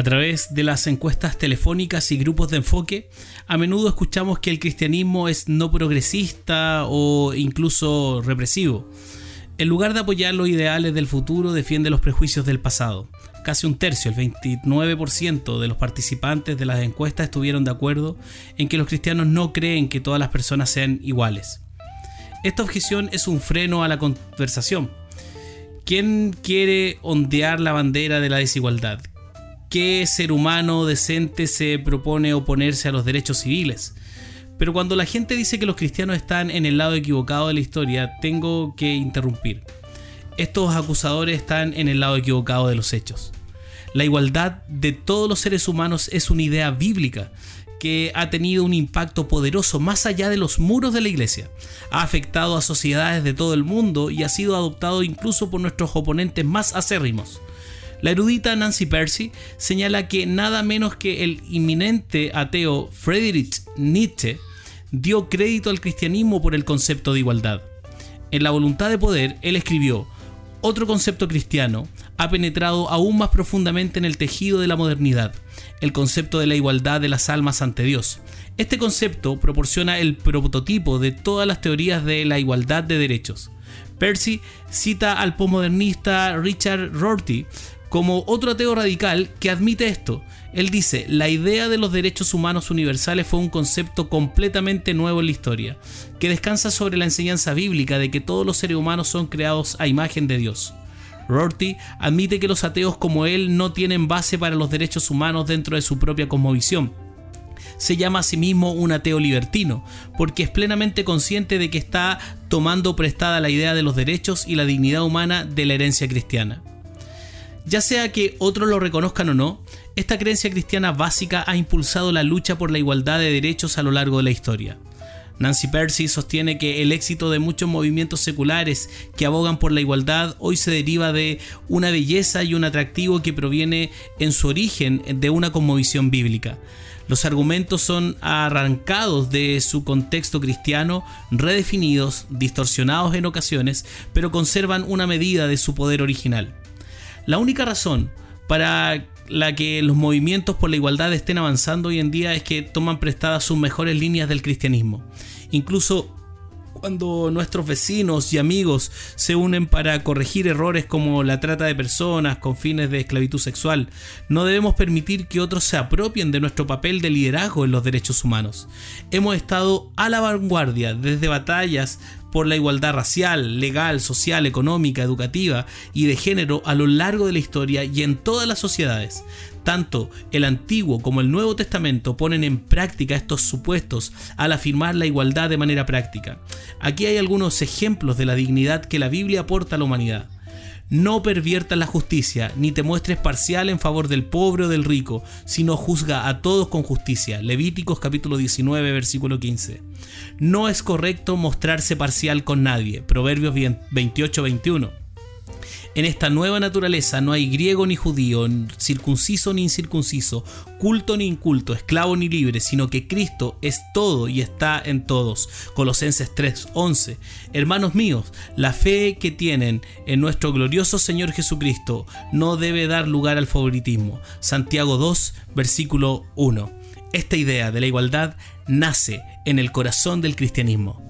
A través de las encuestas telefónicas y grupos de enfoque, a menudo escuchamos que el cristianismo es no progresista o incluso represivo. En lugar de apoyar los ideales del futuro, defiende los prejuicios del pasado. Casi un tercio, el 29% de los participantes de las encuestas estuvieron de acuerdo en que los cristianos no creen que todas las personas sean iguales. Esta objeción es un freno a la conversación. ¿Quién quiere ondear la bandera de la desigualdad? ¿Qué ser humano decente se propone oponerse a los derechos civiles? Pero cuando la gente dice que los cristianos están en el lado equivocado de la historia, tengo que interrumpir. Estos acusadores están en el lado equivocado de los hechos. La igualdad de todos los seres humanos es una idea bíblica que ha tenido un impacto poderoso más allá de los muros de la iglesia. Ha afectado a sociedades de todo el mundo y ha sido adoptado incluso por nuestros oponentes más acérrimos. La erudita Nancy Percy señala que nada menos que el inminente ateo Friedrich Nietzsche dio crédito al cristianismo por el concepto de igualdad. En La voluntad de poder, él escribió, otro concepto cristiano ha penetrado aún más profundamente en el tejido de la modernidad, el concepto de la igualdad de las almas ante Dios. Este concepto proporciona el prototipo de todas las teorías de la igualdad de derechos. Percy cita al postmodernista Richard Rorty como otro ateo radical que admite esto. Él dice, la idea de los derechos humanos universales fue un concepto completamente nuevo en la historia, que descansa sobre la enseñanza bíblica de que todos los seres humanos son creados a imagen de Dios. Rorty admite que los ateos como él no tienen base para los derechos humanos dentro de su propia cosmovisión. Se llama a sí mismo un ateo libertino, porque es plenamente consciente de que está tomando prestada la idea de los derechos y la dignidad humana de la herencia cristiana. Ya sea que otros lo reconozcan o no, esta creencia cristiana básica ha impulsado la lucha por la igualdad de derechos a lo largo de la historia. Nancy Percy sostiene que el éxito de muchos movimientos seculares que abogan por la igualdad hoy se deriva de una belleza y un atractivo que proviene en su origen de una conmovisión bíblica. Los argumentos son arrancados de su contexto cristiano, redefinidos, distorsionados en ocasiones, pero conservan una medida de su poder original. La única razón para la que los movimientos por la igualdad estén avanzando hoy en día es que toman prestadas sus mejores líneas del cristianismo. Incluso cuando nuestros vecinos y amigos se unen para corregir errores como la trata de personas con fines de esclavitud sexual, no debemos permitir que otros se apropien de nuestro papel de liderazgo en los derechos humanos. Hemos estado a la vanguardia desde batallas por la igualdad racial, legal, social, económica, educativa y de género a lo largo de la historia y en todas las sociedades. Tanto el Antiguo como el Nuevo Testamento ponen en práctica estos supuestos al afirmar la igualdad de manera práctica. Aquí hay algunos ejemplos de la dignidad que la Biblia aporta a la humanidad. No perviertas la justicia, ni te muestres parcial en favor del pobre o del rico, sino juzga a todos con justicia. Levíticos capítulo 19, versículo 15. No es correcto mostrarse parcial con nadie. Proverbios 28, 21. En esta nueva naturaleza no hay griego ni judío, circunciso ni incircunciso, culto ni inculto, esclavo ni libre, sino que Cristo es todo y está en todos. Colosenses 3:11. Hermanos míos, la fe que tienen en nuestro glorioso Señor Jesucristo no debe dar lugar al favoritismo. Santiago 2, versículo 1. Esta idea de la igualdad nace en el corazón del cristianismo.